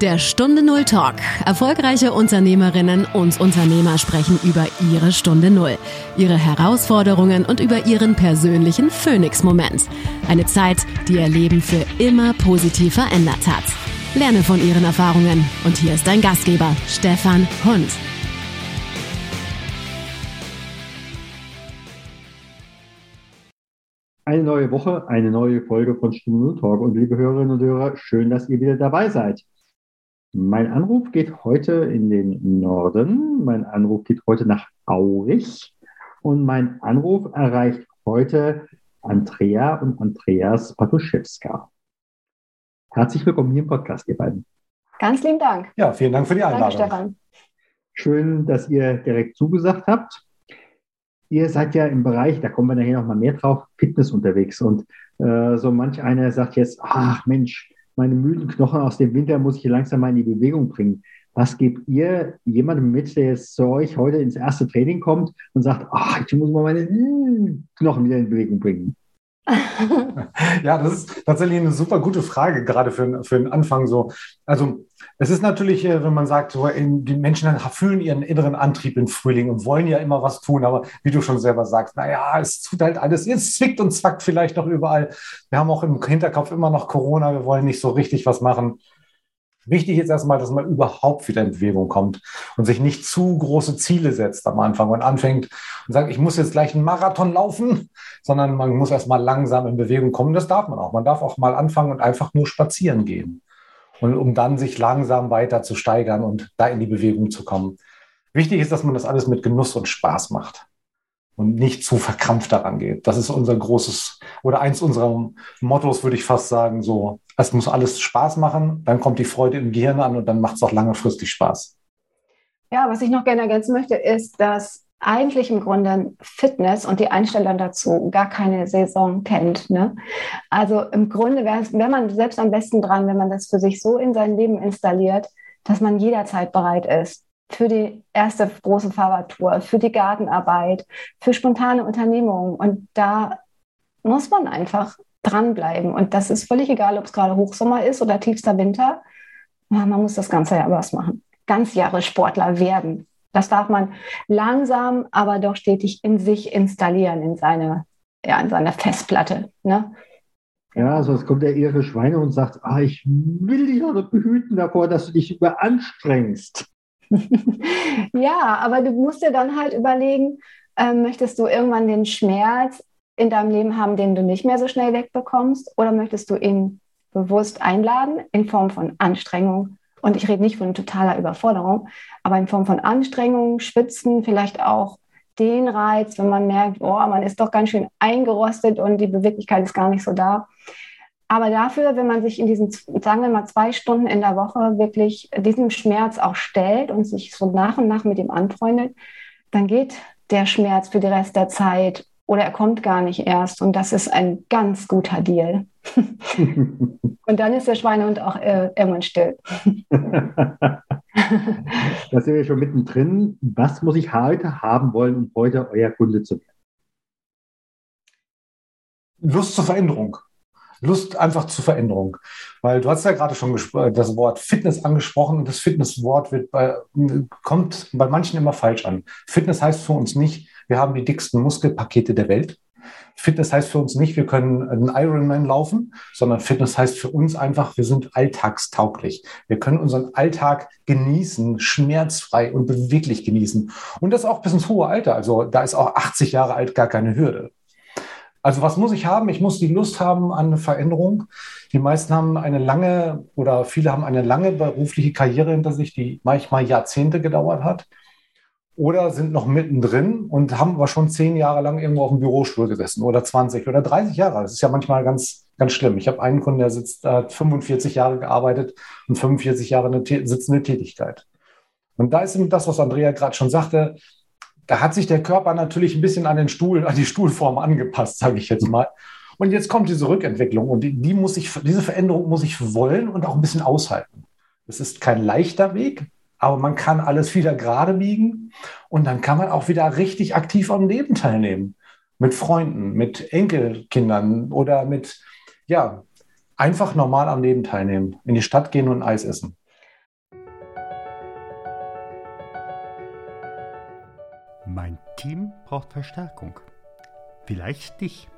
Der Stunde Null Talk. Erfolgreiche Unternehmerinnen und Unternehmer sprechen über ihre Stunde Null, ihre Herausforderungen und über ihren persönlichen Phoenix-Moment. Eine Zeit, die ihr Leben für immer positiv verändert hat. Lerne von ihren Erfahrungen. Und hier ist dein Gastgeber, Stefan Hund. Eine neue Woche, eine neue Folge von Stunde Null Talk. Und liebe Hörerinnen und Hörer, schön, dass ihr wieder dabei seid. Mein Anruf geht heute in den Norden. Mein Anruf geht heute nach Aurich. Und mein Anruf erreicht heute Andrea und Andreas Patuszewska. Herzlich willkommen hier im Podcast, ihr beiden. Ganz lieben Dank. Ja, vielen Dank für die Einladung. Danke, Stefan. Schön, dass ihr direkt zugesagt habt. Ihr seid ja im Bereich, da kommen wir nachher noch mal mehr drauf, Fitness unterwegs. Und äh, so manch einer sagt jetzt, ach Mensch, meine müden Knochen aus dem Winter muss ich langsam mal in die Bewegung bringen. Was gebt ihr jemandem mit, der jetzt zu euch heute ins erste Training kommt und sagt, ach, ich muss mal meine hm, Knochen wieder in Bewegung bringen? ja, das ist tatsächlich eine super gute Frage, gerade für, für den Anfang so. Also es ist natürlich, äh, wenn man sagt, so, die Menschen fühlen ihren inneren Antrieb im Frühling und wollen ja immer was tun, aber wie du schon selber sagst, naja, es tut halt alles, es zwickt und zwackt vielleicht noch überall. Wir haben auch im Hinterkopf immer noch Corona, wir wollen nicht so richtig was machen. Wichtig ist erstmal, dass man überhaupt wieder in Bewegung kommt und sich nicht zu große Ziele setzt am Anfang und anfängt und sagt, ich muss jetzt gleich einen Marathon laufen, sondern man muss erstmal langsam in Bewegung kommen. Das darf man auch. Man darf auch mal anfangen und einfach nur spazieren gehen. Und um dann sich langsam weiter zu steigern und da in die Bewegung zu kommen. Wichtig ist, dass man das alles mit Genuss und Spaß macht und nicht zu verkrampft daran geht. Das ist unser großes oder eins unserer Mottos, würde ich fast sagen, so es muss alles Spaß machen, dann kommt die Freude im Gehirn an und dann macht es auch langfristig Spaß. Ja, was ich noch gerne ergänzen möchte, ist, dass eigentlich im Grunde Fitness und die Einstellung dazu gar keine Saison kennt. Ne? Also im Grunde wäre man selbst am besten dran, wenn man das für sich so in sein Leben installiert, dass man jederzeit bereit ist für die erste große Fahrradtour, für die Gartenarbeit, für spontane Unternehmungen. Und da muss man einfach dranbleiben. Und das ist völlig egal, ob es gerade Hochsommer ist oder tiefster Winter. Man muss das ganze Jahr was machen. Ganz Jahre Sportler werden. Das darf man langsam, aber doch stetig in sich installieren, in seine, ja, in seine Festplatte. Ne? Ja, also es kommt der ihre Schweine und sagt, ah, ich will dich noch behüten davor, dass du dich überanstrengst. ja, aber du musst dir dann halt überlegen, äh, möchtest du irgendwann den Schmerz in deinem Leben haben, den du nicht mehr so schnell wegbekommst? Oder möchtest du ihn bewusst einladen in Form von Anstrengung? Und ich rede nicht von totaler Überforderung, aber in Form von Anstrengung, Schwitzen, vielleicht auch den Reiz, wenn man merkt, oh, man ist doch ganz schön eingerostet und die Beweglichkeit ist gar nicht so da. Aber dafür, wenn man sich in diesen, sagen wir mal, zwei Stunden in der Woche wirklich diesem Schmerz auch stellt und sich so nach und nach mit ihm anfreundet, dann geht der Schmerz für den Rest der Zeit oder er kommt gar nicht erst. Und das ist ein ganz guter Deal. und dann ist der Schweinehund auch äh, irgendwann still. da sind wir schon mittendrin. Was muss ich heute haben wollen, um heute euer Kunde zu werden? Lust zur Veränderung. Lust einfach zur Veränderung. Weil du hast ja gerade schon das Wort Fitness angesprochen und das Fitnesswort wird bei, kommt bei manchen immer falsch an. Fitness heißt für uns nicht, wir haben die dicksten Muskelpakete der Welt. Fitness heißt für uns nicht, wir können einen Ironman laufen, sondern Fitness heißt für uns einfach, wir sind alltagstauglich. Wir können unseren Alltag genießen, schmerzfrei und beweglich genießen. Und das auch bis ins hohe Alter. Also da ist auch 80 Jahre alt gar keine Hürde. Also was muss ich haben? Ich muss die Lust haben an eine Veränderung. Die meisten haben eine lange oder viele haben eine lange berufliche Karriere hinter sich, die manchmal Jahrzehnte gedauert hat oder sind noch mittendrin und haben aber schon zehn Jahre lang irgendwo auf dem Bürostuhl gesessen oder 20 oder 30 Jahre. Das ist ja manchmal ganz, ganz schlimm. Ich habe einen Kunden, der sitzt, hat 45 Jahre gearbeitet und 45 Jahre eine sitzende Tätigkeit. Und da ist eben das, was Andrea gerade schon sagte, da hat sich der Körper natürlich ein bisschen an den Stuhl, an die Stuhlform angepasst, sage ich jetzt mal. Und jetzt kommt diese Rückentwicklung und die, die muss ich, diese Veränderung muss ich wollen und auch ein bisschen aushalten. Es ist kein leichter Weg, aber man kann alles wieder gerade biegen und dann kann man auch wieder richtig aktiv am Leben teilnehmen. Mit Freunden, mit Enkelkindern oder mit, ja, einfach normal am Leben teilnehmen. In die Stadt gehen und Eis essen. Mein Team braucht Verstärkung. Vielleicht dich.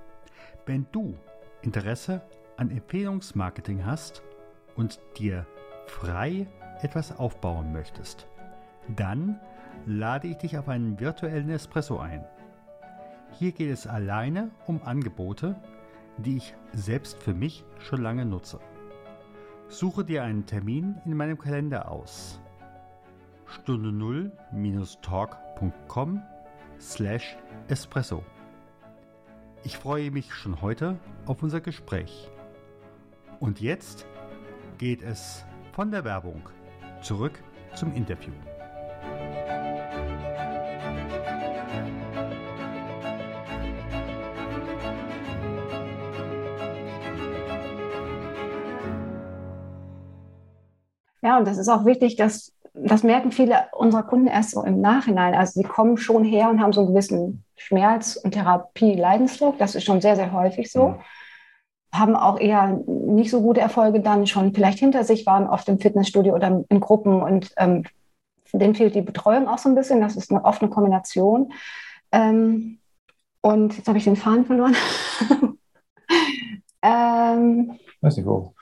Wenn du Interesse an Empfehlungsmarketing hast und dir frei etwas aufbauen möchtest, dann lade ich dich auf einen virtuellen Espresso ein. Hier geht es alleine um Angebote, die ich selbst für mich schon lange nutze. Suche dir einen Termin in meinem Kalender aus. Stunde 0-talk.com slash espresso. Ich freue mich schon heute auf unser Gespräch. Und jetzt geht es von der Werbung zurück zum Interview. Ja, und das ist auch wichtig, dass das merken viele unserer Kunden erst so im Nachhinein. Also sie kommen schon her und haben so einen gewissen Schmerz- und Therapie-Leidensdruck. Das ist schon sehr, sehr häufig so. Haben auch eher nicht so gute Erfolge dann schon vielleicht hinter sich, waren oft im Fitnessstudio oder in Gruppen und ähm, denen fehlt die Betreuung auch so ein bisschen. Das ist eine, oft eine Kombination. Ähm, und jetzt habe ich den Faden verloren. ähm, Weiß nicht wo.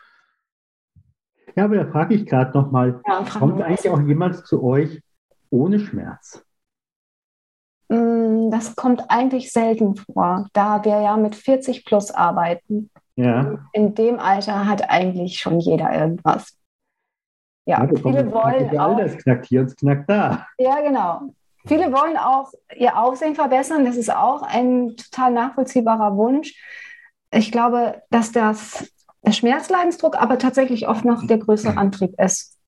Ja, aber da frage ich gerade nochmal, ja, kommt eigentlich auch jemand zu euch ohne Schmerz? Mm, das kommt eigentlich selten vor, da wir ja mit 40 plus arbeiten. Ja. In dem Alter hat eigentlich schon jeder irgendwas. Ja, ja viele wollen auch. Das knackt hier und knackt da. Ja, genau. Viele wollen auch ihr Aussehen verbessern. Das ist auch ein total nachvollziehbarer Wunsch. Ich glaube, dass das der Schmerzleidensdruck aber tatsächlich oft noch der größere Antrieb ist,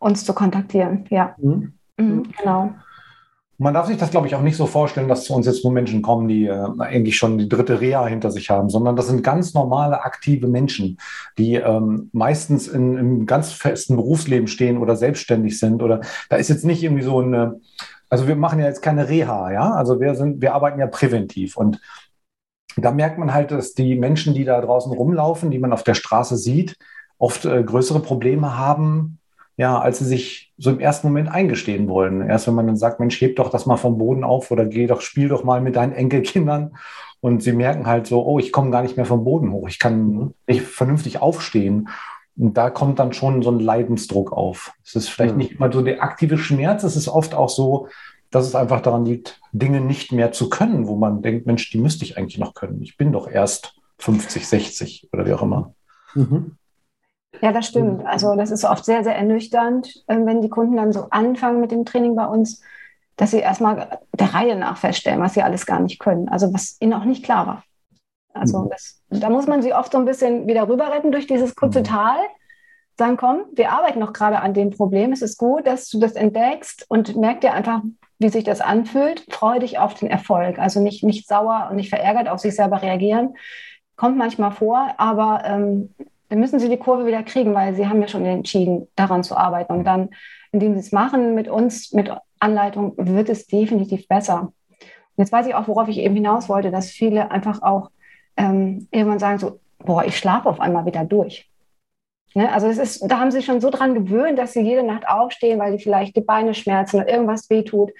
uns zu kontaktieren. Ja, mhm. Mhm, genau. Man darf sich das, glaube ich, auch nicht so vorstellen, dass zu uns jetzt nur Menschen kommen, die äh, eigentlich schon die dritte Reha hinter sich haben, sondern das sind ganz normale, aktive Menschen, die ähm, meistens in, im ganz festen Berufsleben stehen oder selbstständig sind. Oder da ist jetzt nicht irgendwie so eine, also wir machen ja jetzt keine Reha, ja. Also wir sind, wir arbeiten ja präventiv und da merkt man halt, dass die Menschen, die da draußen rumlaufen, die man auf der Straße sieht, oft äh, größere Probleme haben, ja, als sie sich so im ersten Moment eingestehen wollen. Erst wenn man dann sagt, Mensch, heb doch das mal vom Boden auf oder geh doch, spiel doch mal mit deinen Enkelkindern. Und sie merken halt so, oh, ich komme gar nicht mehr vom Boden hoch. Ich kann nicht vernünftig aufstehen. Und da kommt dann schon so ein Leidensdruck auf. Es ist vielleicht ja. nicht immer so der aktive Schmerz, es ist oft auch so, dass es einfach daran liegt, Dinge nicht mehr zu können, wo man denkt, Mensch, die müsste ich eigentlich noch können. Ich bin doch erst 50, 60 oder wie auch immer. Mhm. Ja, das stimmt. Also das ist oft sehr, sehr ernüchternd, ähm, wenn die Kunden dann so anfangen mit dem Training bei uns, dass sie erstmal der Reihe nach feststellen, was sie alles gar nicht können. Also was ihnen auch nicht klar war. Also mhm. das, da muss man sie oft so ein bisschen wieder rüber retten durch dieses kurze mhm. Tal. Sagen, komm, wir arbeiten noch gerade an dem Problem. Es ist gut, dass du das entdeckst und merk dir einfach, wie sich das anfühlt. Freu dich auf den Erfolg. Also nicht, nicht sauer und nicht verärgert auf sich selber reagieren. Kommt manchmal vor, aber ähm, dann müssen sie die Kurve wieder kriegen, weil sie haben ja schon entschieden, daran zu arbeiten. Und dann, indem sie es machen mit uns, mit Anleitung, wird es definitiv besser. Und jetzt weiß ich auch, worauf ich eben hinaus wollte, dass viele einfach auch ähm, irgendwann sagen so, boah, ich schlafe auf einmal wieder durch. Ne? Also es ist, da haben sie schon so dran gewöhnt, dass sie jede Nacht aufstehen, weil sie vielleicht die Beine schmerzen oder irgendwas wehtut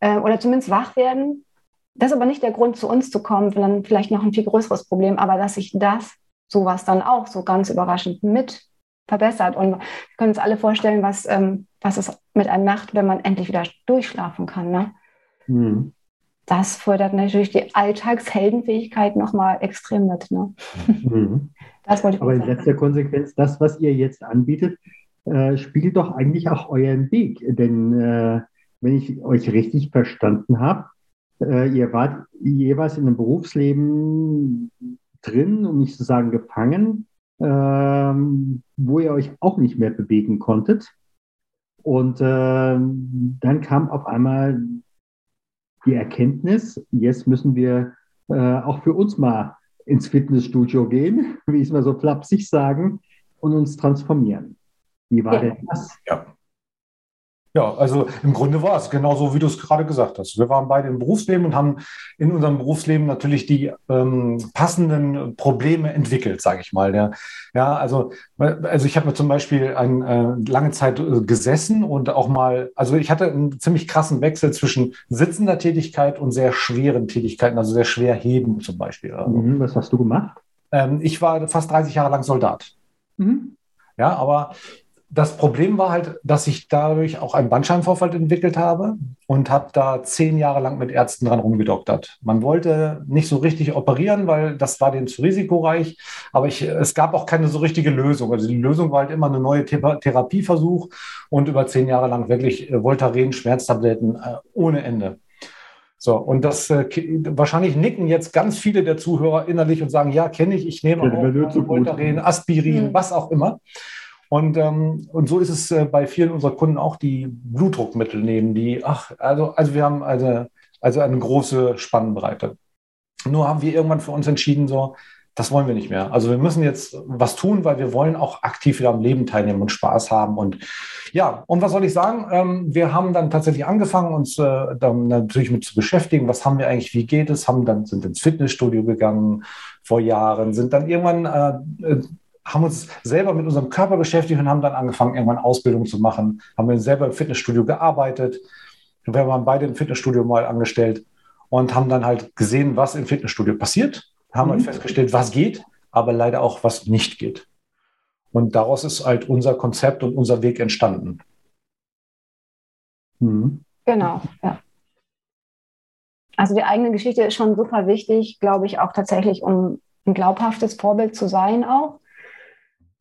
äh, oder zumindest wach werden. Das ist aber nicht der Grund, zu uns zu kommen, sondern vielleicht noch ein viel größeres Problem, aber dass sich das, sowas dann auch so ganz überraschend mit verbessert. Und wir können uns alle vorstellen, was, ähm, was es mit einem macht, wenn man endlich wieder durchschlafen kann. Ne? Mhm. Das fördert natürlich die Alltagsheldenfähigkeit nochmal extrem mit. Ne? Mhm. Das wollte ich Aber in letzter Konsequenz, das, was ihr jetzt anbietet, äh, spiegelt doch eigentlich auch euren Weg. Denn äh, wenn ich euch richtig verstanden habe, äh, ihr wart jeweils in einem Berufsleben drin, um nicht zu sagen gefangen, ähm, wo ihr euch auch nicht mehr bewegen konntet. Und äh, dann kam auf einmal die Erkenntnis, jetzt müssen wir äh, auch für uns mal ins Fitnessstudio gehen, wie ich es mal so flapsig sagen, und uns transformieren. Wie war ja. denn das? Ja. Ja, also im Grunde war es genauso, wie du es gerade gesagt hast. Wir waren beide im Berufsleben und haben in unserem Berufsleben natürlich die ähm, passenden Probleme entwickelt, sage ich mal. Ja, ja also, also ich habe mir zum Beispiel eine äh, lange Zeit äh, gesessen und auch mal, also ich hatte einen ziemlich krassen Wechsel zwischen sitzender Tätigkeit und sehr schweren Tätigkeiten, also sehr schwer heben zum Beispiel. Mhm, was hast du gemacht? Ähm, ich war fast 30 Jahre lang Soldat. Mhm. Ja, aber das Problem war halt, dass ich dadurch auch einen Bandscheibenvorfall entwickelt habe und habe da zehn Jahre lang mit Ärzten dran rumgedoktert. Man wollte nicht so richtig operieren, weil das war denen zu risikoreich, aber ich, es gab auch keine so richtige Lösung. Also die Lösung war halt immer eine neue Therapieversuch und über zehn Jahre lang wirklich äh, Voltaren, Schmerztabletten äh, ohne Ende. So, und das äh, wahrscheinlich nicken jetzt ganz viele der Zuhörer innerlich und sagen, ja, kenne ich, ich nehme auch Voltaren, Aspirin, mhm. was auch immer. Und, ähm, und so ist es äh, bei vielen unserer Kunden auch, die Blutdruckmittel nehmen, die, ach, also, also wir haben also, also eine große Spannbreite. Nur haben wir irgendwann für uns entschieden, so, das wollen wir nicht mehr. Also wir müssen jetzt was tun, weil wir wollen auch aktiv wieder am Leben teilnehmen und Spaß haben. Und ja, und was soll ich sagen? Ähm, wir haben dann tatsächlich angefangen, uns äh, dann natürlich mit zu beschäftigen. Was haben wir eigentlich? Wie geht es? Haben dann sind ins Fitnessstudio gegangen vor Jahren, sind dann irgendwann äh, haben uns selber mit unserem Körper beschäftigt und haben dann angefangen, irgendwann Ausbildung zu machen. Haben wir selber im Fitnessstudio gearbeitet. Wir waren beide im Fitnessstudio mal angestellt und haben dann halt gesehen, was im Fitnessstudio passiert. Haben halt mhm. halt festgestellt, was geht, aber leider auch, was nicht geht. Und daraus ist halt unser Konzept und unser Weg entstanden. Mhm. Genau, ja. Also die eigene Geschichte ist schon super wichtig, glaube ich, auch tatsächlich, um ein glaubhaftes Vorbild zu sein auch.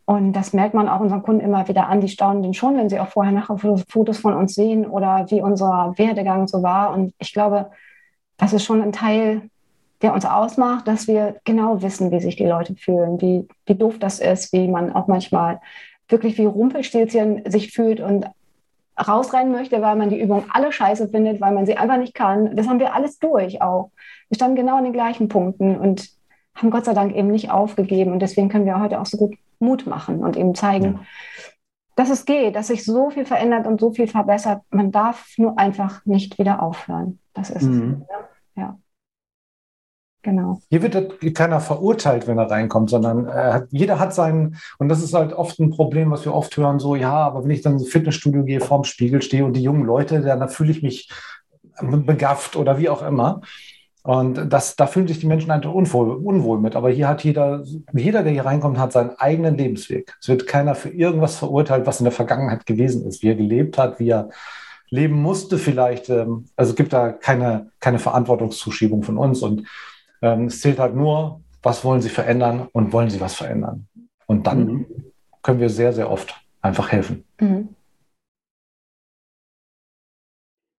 Und das merkt man auch unseren Kunden immer wieder an. Die staunen den schon, wenn sie auch vorher nachher Fotos von uns sehen oder wie unser Werdegang so war. Und ich glaube, das ist schon ein Teil, der uns ausmacht, dass wir genau wissen, wie sich die Leute fühlen, wie, wie doof das ist, wie man auch manchmal wirklich wie Rumpelstilzchen sich fühlt und rausrennen möchte, weil man die Übung alle scheiße findet, weil man sie einfach nicht kann. Das haben wir alles durch auch. Wir standen genau an den gleichen Punkten und haben Gott sei Dank eben nicht aufgegeben. Und deswegen können wir heute auch so gut Mut machen und ihm zeigen, ja. dass es geht, dass sich so viel verändert und so viel verbessert. Man darf nur einfach nicht wieder aufhören. Das ist mhm. es. Ja. Genau. Hier wird keiner verurteilt, wenn er reinkommt, sondern äh, jeder hat seinen, und das ist halt oft ein Problem, was wir oft hören, so, ja, aber wenn ich dann ins Fitnessstudio gehe, vorm Spiegel stehe und die jungen Leute, dann fühle ich mich begafft oder wie auch immer. Und das, da fühlen sich die Menschen einfach unwohl, unwohl mit. Aber hier hat jeder, jeder, der hier reinkommt, hat seinen eigenen Lebensweg. Es wird keiner für irgendwas verurteilt, was in der Vergangenheit gewesen ist, wie er gelebt hat, wie er leben musste vielleicht. Ähm, also es gibt da keine, keine Verantwortungszuschiebung von uns. Und ähm, es zählt halt nur, was wollen Sie verändern und wollen Sie was verändern. Und dann mhm. können wir sehr, sehr oft einfach helfen. Mhm.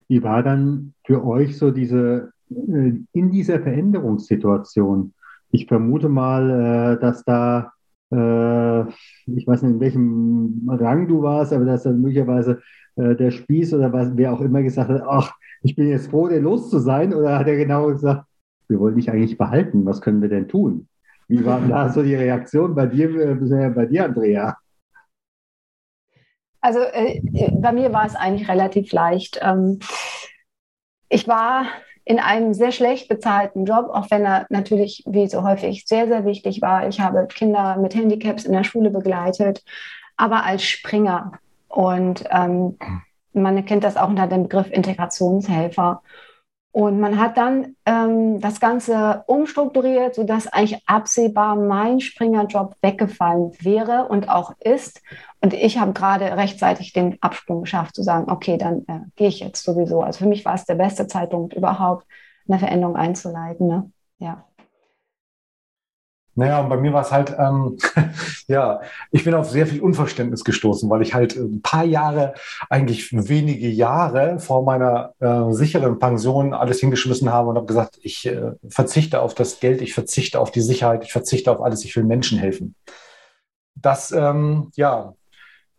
Wie war dann für euch so diese in dieser Veränderungssituation, ich vermute mal, äh, dass da, äh, ich weiß nicht, in welchem Rang du warst, aber dass dann möglicherweise der Spieß oder was, wer auch immer gesagt hat, ach, ich bin jetzt froh, den los zu sein, oder hat er genau gesagt, wir wollen dich eigentlich behalten, was können wir denn tun? Wie war da so die Reaktion bei dir, bei dir, Andrea? Also äh, bei mir war es eigentlich relativ leicht. Ähm, ich war in einem sehr schlecht bezahlten Job, auch wenn er natürlich, wie so häufig, sehr, sehr wichtig war. Ich habe Kinder mit Handicaps in der Schule begleitet, aber als Springer. Und ähm, man kennt das auch unter dem Begriff Integrationshelfer. Und man hat dann ähm, das Ganze umstrukturiert, sodass eigentlich absehbar mein Springerjob weggefallen wäre und auch ist. Und ich habe gerade rechtzeitig den Absprung geschafft, zu sagen, okay, dann äh, gehe ich jetzt sowieso. Also für mich war es der beste Zeitpunkt überhaupt, eine Veränderung einzuleiten. Ne? Ja. Naja, und bei mir war es halt, ähm, ja, ich bin auf sehr viel Unverständnis gestoßen, weil ich halt ein paar Jahre, eigentlich wenige Jahre vor meiner äh, sicheren Pension alles hingeschmissen habe und habe gesagt, ich äh, verzichte auf das Geld, ich verzichte auf die Sicherheit, ich verzichte auf alles, ich will Menschen helfen. Das, ähm, ja,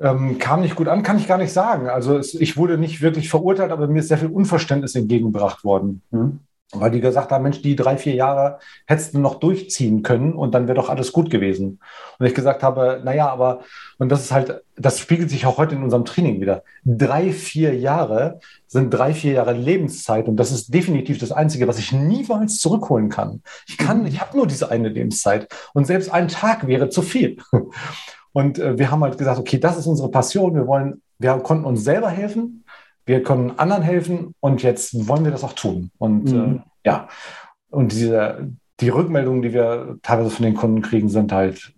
ähm, kam nicht gut an, kann ich gar nicht sagen. Also es, ich wurde nicht wirklich verurteilt, aber mir ist sehr viel Unverständnis entgegengebracht worden. Hm? Weil die gesagt haben, Mensch, die drei, vier Jahre hättest du noch durchziehen können und dann wäre doch alles gut gewesen. Und ich gesagt habe, naja, aber, und das ist halt, das spiegelt sich auch heute in unserem Training wieder. Drei, vier Jahre sind drei, vier Jahre Lebenszeit und das ist definitiv das Einzige, was ich niemals zurückholen kann. Ich kann, ich habe nur diese eine Lebenszeit und selbst ein Tag wäre zu viel. Und äh, wir haben halt gesagt, okay, das ist unsere Passion. Wir wollen, wir konnten uns selber helfen wir können anderen helfen und jetzt wollen wir das auch tun. Und mhm. äh, ja, und diese, die Rückmeldungen, die wir teilweise von den Kunden kriegen, sind halt,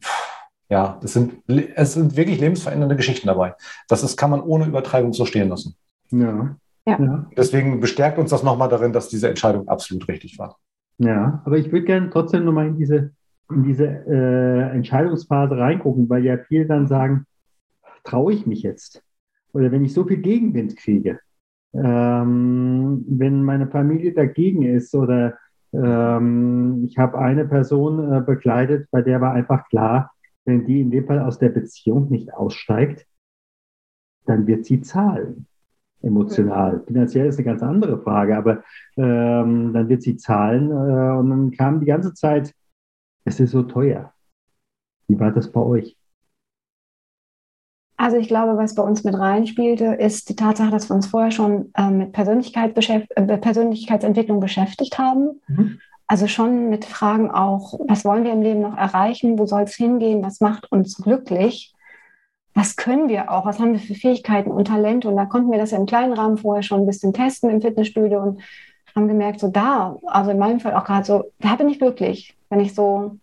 ja, es sind, es sind wirklich lebensverändernde Geschichten dabei. Das ist, kann man ohne Übertreibung so stehen lassen. Ja. ja. Deswegen bestärkt uns das nochmal darin, dass diese Entscheidung absolut richtig war. Ja, aber ich würde gerne trotzdem nochmal in diese, in diese äh, Entscheidungsphase reingucken, weil ja viele dann sagen, traue ich mich jetzt? Oder wenn ich so viel Gegenwind kriege, ähm, wenn meine Familie dagegen ist oder ähm, ich habe eine Person äh, begleitet, bei der war einfach klar, wenn die in dem Fall aus der Beziehung nicht aussteigt, dann wird sie zahlen. Emotional. Finanziell ist eine ganz andere Frage, aber ähm, dann wird sie zahlen. Äh, und dann kam die ganze Zeit, es ist so teuer. Wie war das bei euch? Also ich glaube, was bei uns mit reinspielte, ist die Tatsache, dass wir uns vorher schon äh, mit Persönlichkeit beschäft äh, Persönlichkeitsentwicklung beschäftigt haben. Mhm. Also schon mit Fragen auch, was wollen wir im Leben noch erreichen, wo soll es hingehen, was macht uns glücklich, was können wir auch, was haben wir für Fähigkeiten und Talente. Und da konnten wir das ja im kleinen Rahmen vorher schon ein bisschen testen im Fitnessstudio und haben gemerkt, so da, also in meinem Fall auch gerade so, da bin ich glücklich, wenn ich so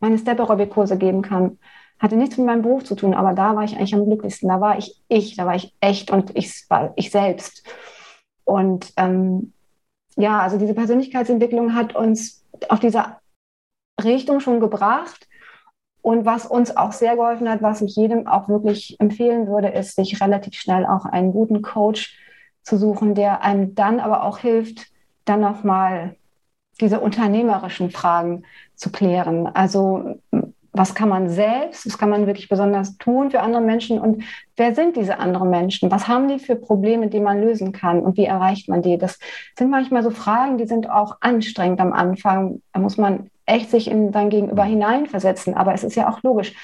meine Step-Aerobic-Kurse geben kann hatte nichts mit meinem Beruf zu tun, aber da war ich eigentlich am glücklichsten. Da war ich ich, da war ich echt und ich war ich selbst. Und ähm, ja, also diese Persönlichkeitsentwicklung hat uns auf dieser Richtung schon gebracht. Und was uns auch sehr geholfen hat, was ich jedem auch wirklich empfehlen würde, ist, sich relativ schnell auch einen guten Coach zu suchen, der einem dann aber auch hilft, dann nochmal diese unternehmerischen Fragen zu klären. Also was kann man selbst, was kann man wirklich besonders tun für andere Menschen und wer sind diese anderen Menschen? Was haben die für Probleme, die man lösen kann und wie erreicht man die? Das sind manchmal so Fragen, die sind auch anstrengend am Anfang. Da muss man echt sich in sein Gegenüber hineinversetzen, aber es ist ja auch logisch.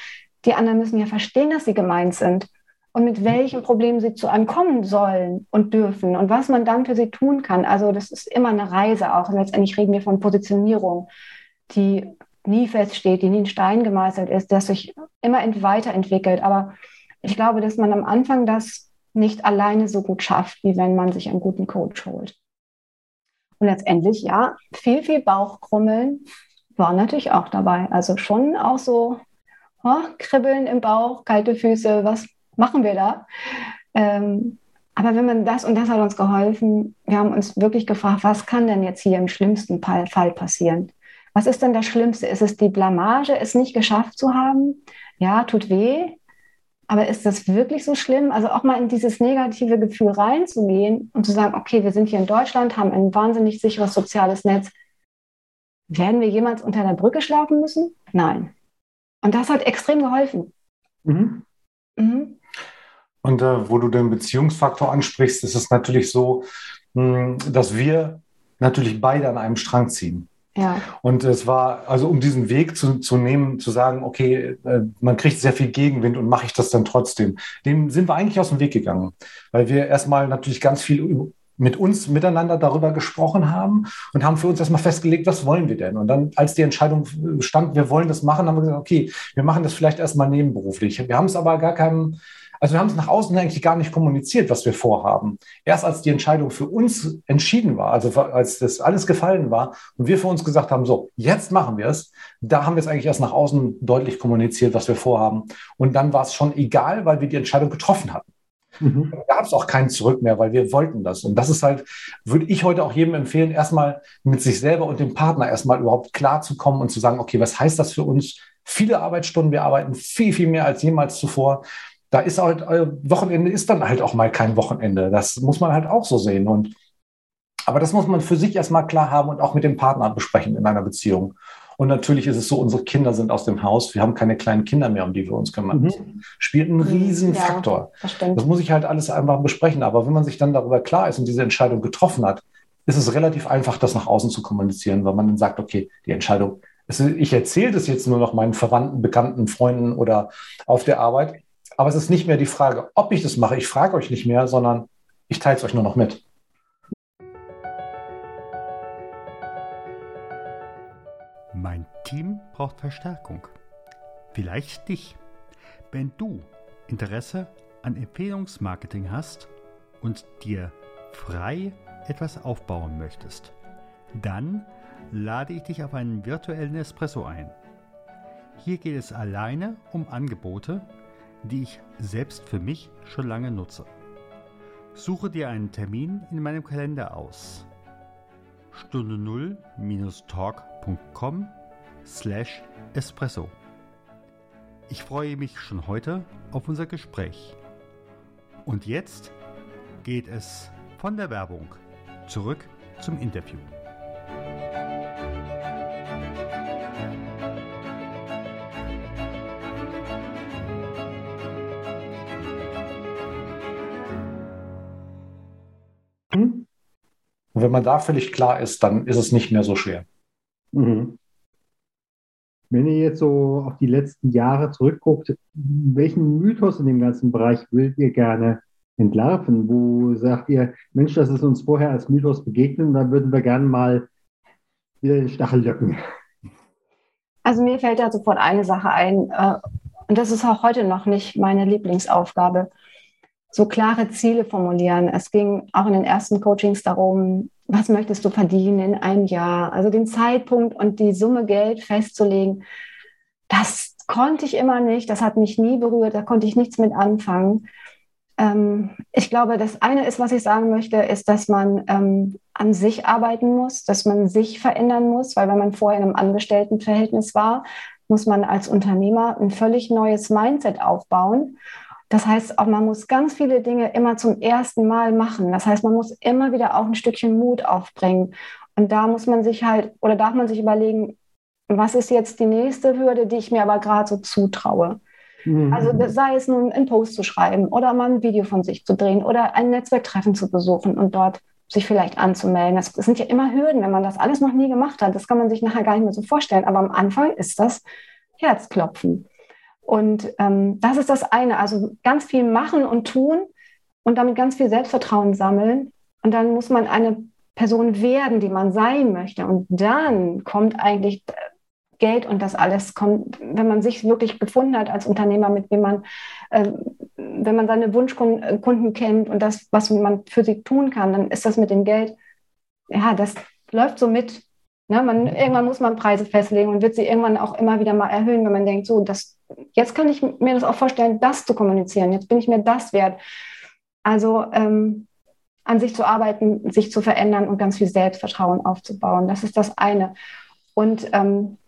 Die anderen müssen ja verstehen, dass sie gemeint sind und mit welchen Problemen sie zu einem kommen sollen und dürfen und was man dann für sie tun kann. Also das ist immer eine Reise auch. Und letztendlich reden wir von Positionierung, die nie feststeht, die nie in Stein gemeißelt ist, das sich immer weiterentwickelt. Aber ich glaube, dass man am Anfang das nicht alleine so gut schafft, wie wenn man sich einen guten Coach holt. Und letztendlich, ja, viel, viel Bauchkrummeln war natürlich auch dabei. Also schon auch so oh, Kribbeln im Bauch, kalte Füße, was machen wir da? Ähm, aber wenn man das, und das hat uns geholfen, wir haben uns wirklich gefragt, was kann denn jetzt hier im schlimmsten Fall passieren? Was ist denn das Schlimmste? Ist es die Blamage, es nicht geschafft zu haben? Ja, tut weh. Aber ist das wirklich so schlimm? Also auch mal in dieses negative Gefühl reinzugehen und zu sagen, okay, wir sind hier in Deutschland, haben ein wahnsinnig sicheres soziales Netz. Werden wir jemals unter der Brücke schlafen müssen? Nein. Und das hat extrem geholfen. Mhm. Mhm. Und äh, wo du den Beziehungsfaktor ansprichst, ist es natürlich so, mh, hm, dass wir natürlich beide an einem Strang ziehen. Und es war, also um diesen Weg zu, zu nehmen, zu sagen, okay, äh, man kriegt sehr viel Gegenwind und mache ich das dann trotzdem. Dem sind wir eigentlich aus dem Weg gegangen, weil wir erstmal natürlich ganz viel mit uns miteinander darüber gesprochen haben und haben für uns erstmal festgelegt, was wollen wir denn? Und dann, als die Entscheidung stand, wir wollen das machen, haben wir gesagt, okay, wir machen das vielleicht erstmal nebenberuflich. Wir haben es aber gar keinem, also wir haben es nach außen eigentlich gar nicht kommuniziert, was wir vorhaben. Erst als die Entscheidung für uns entschieden war, also als das alles gefallen war und wir für uns gesagt haben, so, jetzt machen wir es, da haben wir es eigentlich erst nach außen deutlich kommuniziert, was wir vorhaben. Und dann war es schon egal, weil wir die Entscheidung getroffen hatten. Mhm. Da gab es auch kein Zurück mehr, weil wir wollten das. Und das ist halt, würde ich heute auch jedem empfehlen, erstmal mit sich selber und dem Partner erstmal überhaupt klar zu kommen und zu sagen, okay, was heißt das für uns? Viele Arbeitsstunden, wir arbeiten viel, viel mehr als jemals zuvor da ist halt, äh, Wochenende ist dann halt auch mal kein Wochenende. Das muss man halt auch so sehen. Und, aber das muss man für sich erstmal klar haben und auch mit dem Partner besprechen in einer Beziehung. Und natürlich ist es so, unsere Kinder sind aus dem Haus. Wir haben keine kleinen Kinder mehr, um die wir uns kümmern müssen. Mhm. Spielt einen riesen ja, Faktor. Das, das muss ich halt alles einfach besprechen. Aber wenn man sich dann darüber klar ist und diese Entscheidung getroffen hat, ist es relativ einfach, das nach außen zu kommunizieren, weil man dann sagt, okay, die Entscheidung, ich erzähle das jetzt nur noch meinen Verwandten, Bekannten, Freunden oder auf der Arbeit, aber es ist nicht mehr die Frage, ob ich das mache. Ich frage euch nicht mehr, sondern ich teile es euch nur noch mit. Mein Team braucht Verstärkung. Vielleicht dich. Wenn du Interesse an Empfehlungsmarketing hast und dir frei etwas aufbauen möchtest, dann lade ich dich auf einen virtuellen Espresso ein. Hier geht es alleine um Angebote, die ich selbst für mich schon lange nutze. Suche dir einen Termin in meinem Kalender aus. Stunde 0-talk.com slash espresso. Ich freue mich schon heute auf unser Gespräch. Und jetzt geht es von der Werbung zurück zum Interview. Und wenn man da völlig klar ist, dann ist es nicht mehr so schwer. Mhm. Wenn ihr jetzt so auf die letzten Jahre zurückguckt, welchen Mythos in dem ganzen Bereich würdet ihr gerne entlarven? Wo sagt ihr, Mensch, das ist uns vorher als Mythos begegnet, da würden wir gerne mal wieder den Stachel löcken? Also mir fällt da sofort eine Sache ein, äh, und das ist auch heute noch nicht meine Lieblingsaufgabe so klare Ziele formulieren. Es ging auch in den ersten Coachings darum, was möchtest du verdienen in einem Jahr? Also den Zeitpunkt und die Summe Geld festzulegen. Das konnte ich immer nicht. Das hat mich nie berührt. Da konnte ich nichts mit anfangen. Ähm, ich glaube, das eine ist, was ich sagen möchte, ist, dass man ähm, an sich arbeiten muss, dass man sich verändern muss, weil wenn man vorher in einem Angestelltenverhältnis war, muss man als Unternehmer ein völlig neues Mindset aufbauen. Das heißt, auch man muss ganz viele Dinge immer zum ersten Mal machen. Das heißt, man muss immer wieder auch ein Stückchen Mut aufbringen. Und da muss man sich halt oder darf man sich überlegen, was ist jetzt die nächste Hürde, die ich mir aber gerade so zutraue. Mhm. Also sei es nun einen Post zu schreiben oder mal ein Video von sich zu drehen oder ein Netzwerktreffen zu besuchen und dort sich vielleicht anzumelden. Das, das sind ja immer Hürden, wenn man das alles noch nie gemacht hat. Das kann man sich nachher gar nicht mehr so vorstellen. Aber am Anfang ist das Herzklopfen. Und ähm, das ist das eine. Also ganz viel machen und tun und damit ganz viel Selbstvertrauen sammeln. Und dann muss man eine Person werden, die man sein möchte. Und dann kommt eigentlich Geld und das alles kommt, wenn man sich wirklich gefunden hat als Unternehmer, mit dem man, äh, wenn man seine Wunschkunden kennt und das, was man für sie tun kann, dann ist das mit dem Geld, ja, das läuft so mit. Ne? Man, irgendwann muss man Preise festlegen und wird sie irgendwann auch immer wieder mal erhöhen, wenn man denkt, so, das jetzt kann ich mir das auch vorstellen, das zu kommunizieren. Jetzt bin ich mir das wert. Also ähm, an sich zu arbeiten, sich zu verändern und ganz viel Selbstvertrauen aufzubauen. Das ist das eine. Und ähm,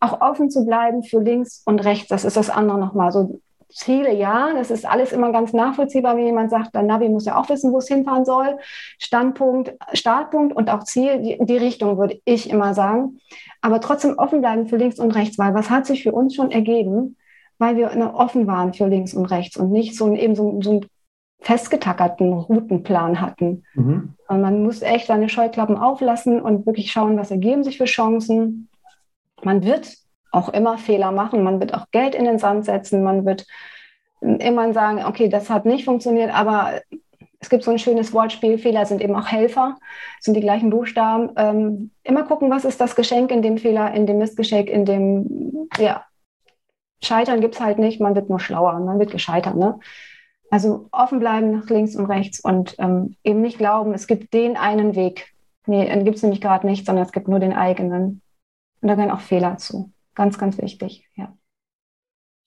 auch offen zu bleiben für links und rechts, das ist das andere nochmal. So Ziele, ja, das ist alles immer ganz nachvollziehbar, wenn jemand sagt, der Navi muss ja auch wissen, wo es hinfahren soll. Standpunkt, Startpunkt und auch Ziel, die, die Richtung würde ich immer sagen. Aber trotzdem offen bleiben für links und rechts, weil was hat sich für uns schon ergeben? weil wir offen waren für links und rechts und nicht so, eben so, so einen festgetackerten Routenplan hatten. Mhm. Und man muss echt seine Scheuklappen auflassen und wirklich schauen, was ergeben sich für Chancen. Man wird auch immer Fehler machen, man wird auch Geld in den Sand setzen, man wird immer sagen, okay, das hat nicht funktioniert, aber es gibt so ein schönes Wortspiel, Fehler sind eben auch Helfer, sind die gleichen Buchstaben. Ähm, immer gucken, was ist das Geschenk in dem Fehler, in dem Missgeschenk, in dem, ja, Scheitern gibt es halt nicht, man wird nur schlauer, man wird gescheitert. Ne? Also offen bleiben nach links und rechts und ähm, eben nicht glauben, es gibt den einen Weg. Nee, den gibt es nämlich gerade nicht, sondern es gibt nur den eigenen. Und da gehören auch Fehler zu. Ganz, ganz wichtig, ja.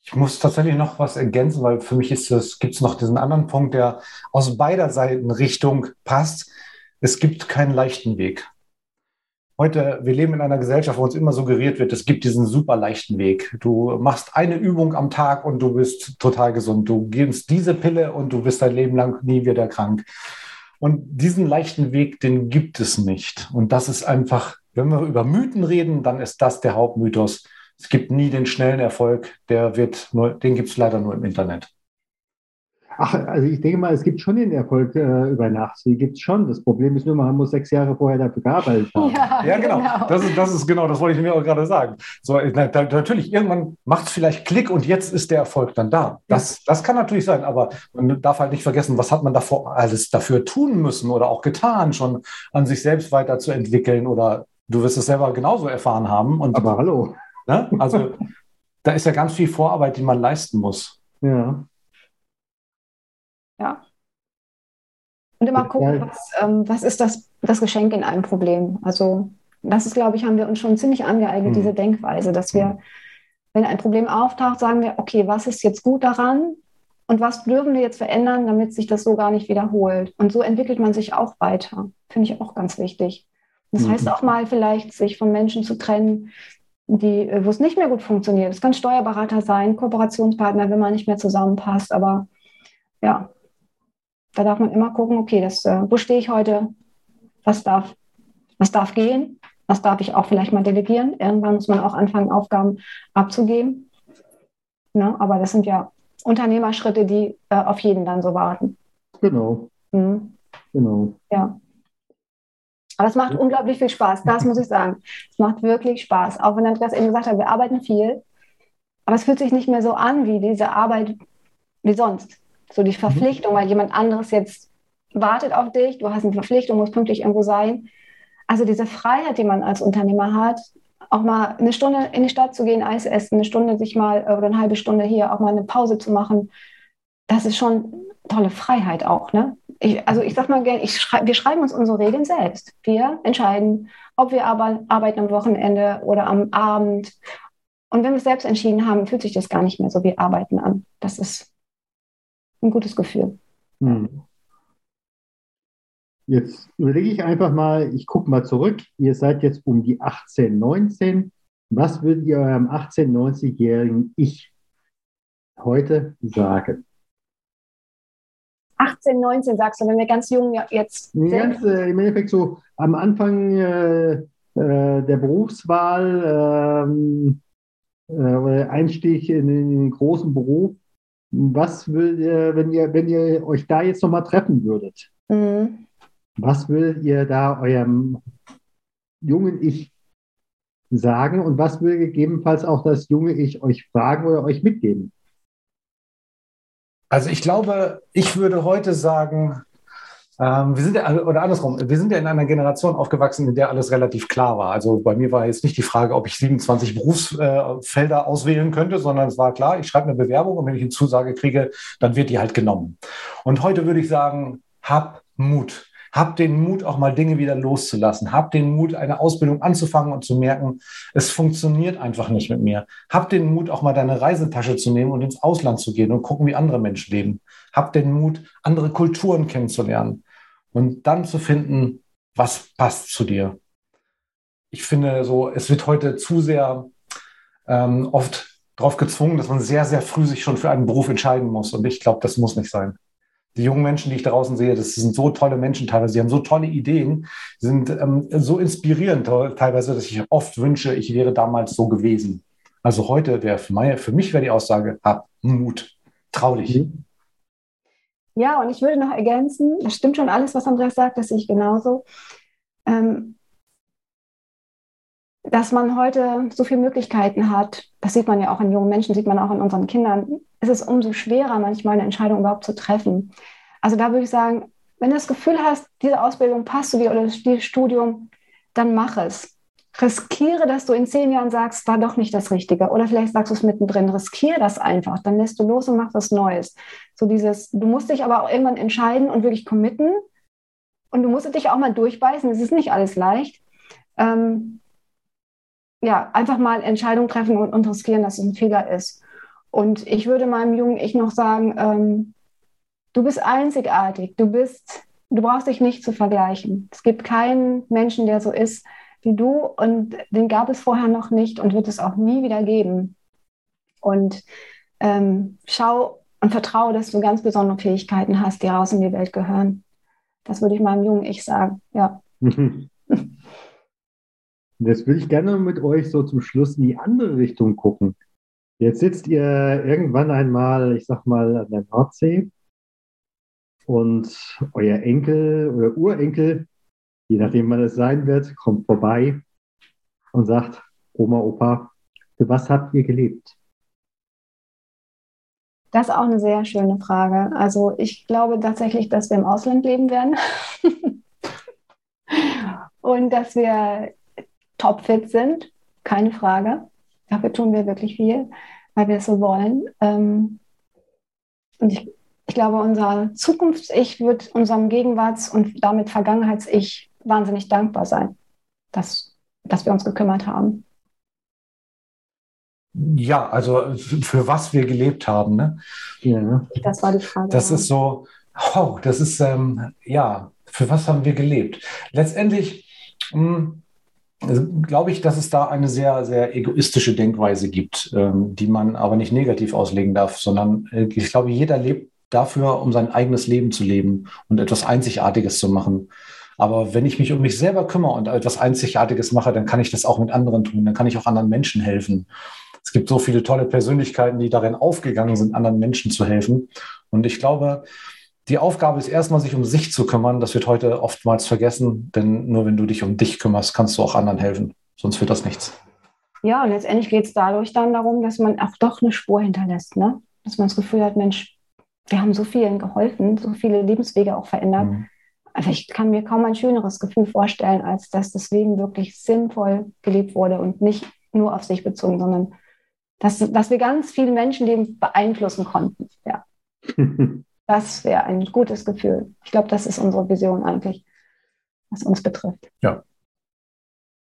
Ich muss tatsächlich noch was ergänzen, weil für mich ist es, gibt es noch diesen anderen Punkt, der aus beider Seiten Richtung passt. Es gibt keinen leichten Weg. Heute, wir leben in einer Gesellschaft, wo uns immer suggeriert wird, es gibt diesen super leichten Weg. Du machst eine Übung am Tag und du bist total gesund. Du gibst diese Pille und du bist dein Leben lang nie wieder krank. Und diesen leichten Weg, den gibt es nicht. Und das ist einfach, wenn wir über Mythen reden, dann ist das der Hauptmythos. Es gibt nie den schnellen Erfolg, der wird nur, den gibt es leider nur im Internet. Ach, also ich denke mal, es gibt schon den Erfolg äh, über Nacht. Die gibt es schon. Das Problem ist nur, man muss sechs Jahre vorher dafür gearbeitet haben. Ja, ja genau. genau. Das, ist, das ist genau, das wollte ich mir auch gerade sagen. So, na, da, natürlich, irgendwann macht es vielleicht Klick und jetzt ist der Erfolg dann da. Das, das kann natürlich sein, aber man darf halt nicht vergessen, was hat man davor alles dafür tun müssen oder auch getan, schon an sich selbst weiterzuentwickeln oder du wirst es selber genauso erfahren haben. Und, aber hallo. Ne? Also da ist ja ganz viel Vorarbeit, die man leisten muss. Ja. Ja. Und immer gucken, was, ähm, was ist das, das Geschenk in einem Problem. Also das ist, glaube ich, haben wir uns schon ziemlich angeeignet, mhm. diese Denkweise, dass wir, hm. wenn ein Problem auftaucht, sagen wir, okay, was ist jetzt gut daran und was dürfen wir jetzt verändern, damit sich das so gar nicht wiederholt. Und so entwickelt man sich auch weiter. Finde ich auch ganz wichtig. Das mhm. heißt auch mal vielleicht, sich von Menschen zu trennen, die, wo es nicht mehr gut funktioniert. Es kann Steuerberater sein, Kooperationspartner, wenn man nicht mehr zusammenpasst. Aber ja, da darf man immer gucken, okay, das, äh, wo stehe ich heute? Was darf, was darf gehen? Was darf ich auch vielleicht mal delegieren? Irgendwann muss man auch anfangen, Aufgaben abzugeben. Ne? Aber das sind ja Unternehmerschritte, die äh, auf jeden dann so warten. Genau. Mhm. Genau. Ja. Aber es macht unglaublich viel Spaß, das muss ich sagen. Es macht wirklich Spaß. Auch wenn Andreas eben gesagt hat, wir arbeiten viel, aber es fühlt sich nicht mehr so an wie diese Arbeit wie sonst. So die mhm. Verpflichtung, weil jemand anderes jetzt wartet auf dich, du hast eine Verpflichtung, musst pünktlich irgendwo sein. Also diese Freiheit, die man als Unternehmer hat, auch mal eine Stunde in die Stadt zu gehen, Eis essen, eine Stunde sich mal oder eine halbe Stunde hier auch mal eine Pause zu machen, das ist schon tolle Freiheit auch. Ne? Ich, also ich sag mal gerne, schrei wir schreiben uns unsere Regeln selbst. Wir entscheiden, ob wir arbeiten am Wochenende oder am Abend. Und wenn wir es selbst entschieden haben, fühlt sich das gar nicht mehr so wie Arbeiten an. Das ist ein gutes Gefühl. Hm. Jetzt überlege ich einfach mal, ich gucke mal zurück. Ihr seid jetzt um die 18, 19. Was würdet ihr eurem 18, 90-jährigen Ich heute sagen? 18, 19 sagst du, wenn wir ganz jung jetzt sind? Ganz, äh, Im Endeffekt so am Anfang äh, äh, der Berufswahl ähm, äh, oder Einstieg in, in den großen Beruf. Was würdet ihr, wenn ihr, wenn ihr euch da jetzt nochmal treffen würdet? Mhm. Was würdet ihr da eurem jungen Ich sagen und was würde gegebenenfalls auch das junge Ich euch fragen oder euch mitgeben? Also ich glaube, ich würde heute sagen, ähm, wir sind ja, oder andersrum, wir sind ja in einer Generation aufgewachsen, in der alles relativ klar war. Also bei mir war jetzt nicht die Frage, ob ich 27 Berufsfelder äh, auswählen könnte, sondern es war klar, ich schreibe eine Bewerbung und wenn ich eine Zusage kriege, dann wird die halt genommen. Und heute würde ich sagen, hab Mut. Hab den Mut, auch mal Dinge wieder loszulassen. Hab den Mut, eine Ausbildung anzufangen und zu merken, es funktioniert einfach nicht mit mir. Hab den Mut, auch mal deine Reisetasche zu nehmen und ins Ausland zu gehen und gucken, wie andere Menschen leben. Hab den Mut, andere Kulturen kennenzulernen und dann zu finden, was passt zu dir. Ich finde so, es wird heute zu sehr ähm, oft darauf gezwungen, dass man sehr, sehr früh sich schon für einen Beruf entscheiden muss. Und ich glaube, das muss nicht sein die jungen Menschen, die ich draußen sehe, das sind so tolle Menschen teilweise, die haben so tolle Ideen, sind ähm, so inspirierend teilweise, dass ich oft wünsche, ich wäre damals so gewesen. Also heute wäre für, für mich wäre die Aussage, hab Mut, trau dich. Mhm. Ja, und ich würde noch ergänzen, das stimmt schon alles, was Andreas sagt, das sehe ich genauso. Ähm, dass man heute so viele Möglichkeiten hat, das sieht man ja auch in jungen Menschen, sieht man auch in unseren Kindern, ist es umso schwerer, manchmal eine Entscheidung überhaupt zu treffen. Also da würde ich sagen, wenn du das Gefühl hast, diese Ausbildung passt zu dir oder das Studium, dann mach es. Riskiere, dass du in zehn Jahren sagst, war doch nicht das Richtige. Oder vielleicht sagst du es mittendrin, riskiere das einfach. Dann lässt du los und machst was Neues. So dieses, du musst dich aber auch irgendwann entscheiden und wirklich committen. Und du musst dich auch mal durchbeißen. Es ist nicht alles leicht. Ähm, ja, einfach mal Entscheidungen treffen und, und, riskieren, dass es ein Fehler ist. Und ich würde meinem jungen Ich noch sagen, ähm, du bist einzigartig, du bist, du brauchst dich nicht zu vergleichen. Es gibt keinen Menschen, der so ist wie du und den gab es vorher noch nicht und wird es auch nie wieder geben. Und ähm, schau und vertraue, dass du ganz besondere Fähigkeiten hast, die raus in die Welt gehören. Das würde ich meinem jungen Ich sagen, ja. Jetzt würde ich gerne mit euch so zum Schluss in die andere Richtung gucken. Jetzt sitzt ihr irgendwann einmal, ich sag mal, an der Nordsee und euer Enkel oder Urenkel, je nachdem wann es sein wird, kommt vorbei und sagt, Oma, Opa, für was habt ihr gelebt? Das ist auch eine sehr schöne Frage. Also ich glaube tatsächlich, dass wir im Ausland leben werden und dass wir topfit sind, keine Frage. Dafür tun wir wirklich viel, weil wir es so wollen. Ähm, und ich, ich glaube, unser Zukunfts-Ich wird unserem Gegenwarts- und damit Vergangenheits-Ich wahnsinnig dankbar sein, dass, dass wir uns gekümmert haben. Ja, also für was wir gelebt haben. Ne? Ja. Das war die Frage. Das ja. ist so, oh, das ist, ähm, ja, für was haben wir gelebt? Letztendlich hm, glaube ich, dass es da eine sehr, sehr egoistische Denkweise gibt, ähm, die man aber nicht negativ auslegen darf, sondern äh, ich glaube, jeder lebt dafür, um sein eigenes Leben zu leben und etwas Einzigartiges zu machen. Aber wenn ich mich um mich selber kümmere und etwas Einzigartiges mache, dann kann ich das auch mit anderen tun, dann kann ich auch anderen Menschen helfen. Es gibt so viele tolle Persönlichkeiten, die darin aufgegangen sind, anderen Menschen zu helfen. Und ich glaube, die Aufgabe ist erstmal, sich um sich zu kümmern. Das wird heute oftmals vergessen, denn nur wenn du dich um dich kümmerst, kannst du auch anderen helfen. Sonst wird das nichts. Ja, und letztendlich geht es dadurch dann darum, dass man auch doch eine Spur hinterlässt. Ne? Dass man das Gefühl hat, Mensch, wir haben so vielen geholfen, so viele Lebenswege auch verändert. Mhm. Also ich kann mir kaum ein schöneres Gefühl vorstellen, als dass das Leben wirklich sinnvoll gelebt wurde und nicht nur auf sich bezogen, sondern dass, dass wir ganz viele Menschenleben beeinflussen konnten. Ja. das wäre ein gutes Gefühl. Ich glaube, das ist unsere Vision eigentlich, was uns betrifft. Ja.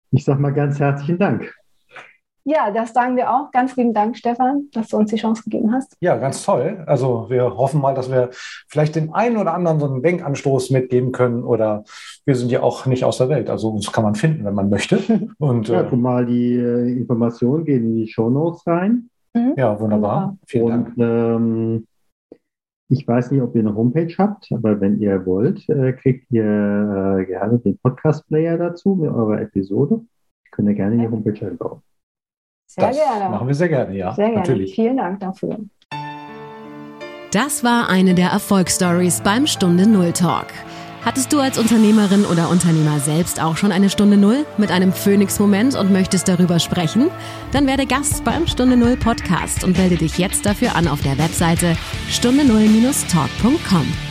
Ich sage mal ganz herzlichen Dank. Ja, das sagen wir auch. Ganz lieben Dank, Stefan, dass du uns die Chance gegeben hast. Ja, ganz toll. Also wir hoffen mal, dass wir vielleicht den einen oder anderen so einen Denkanstoß mitgeben können. Oder wir sind ja auch nicht aus der Welt. Also uns kann man finden, wenn man möchte. Und, ja, äh, guck mal, die äh, Informationen gehen in die Show Notes rein. Mhm. Ja, wunderbar. Vielen Und, Dank. Ähm, ich weiß nicht, ob ihr eine Homepage habt, aber wenn ihr wollt, äh, kriegt ihr äh, gerne den Podcast-Player dazu mit eurer Episode. Könnt ihr gerne in die Homepage einbauen. Sehr das gerne. Machen wir sehr gerne, ja. Sehr gerne. Natürlich. Vielen Dank dafür. Das war eine der Erfolgsstories beim Stunde Null Talk. Hattest du als Unternehmerin oder Unternehmer selbst auch schon eine Stunde Null mit einem Phoenix-Moment und möchtest darüber sprechen? Dann werde Gast beim Stunde Null Podcast und melde dich jetzt dafür an auf der Webseite stunde null-talk.com.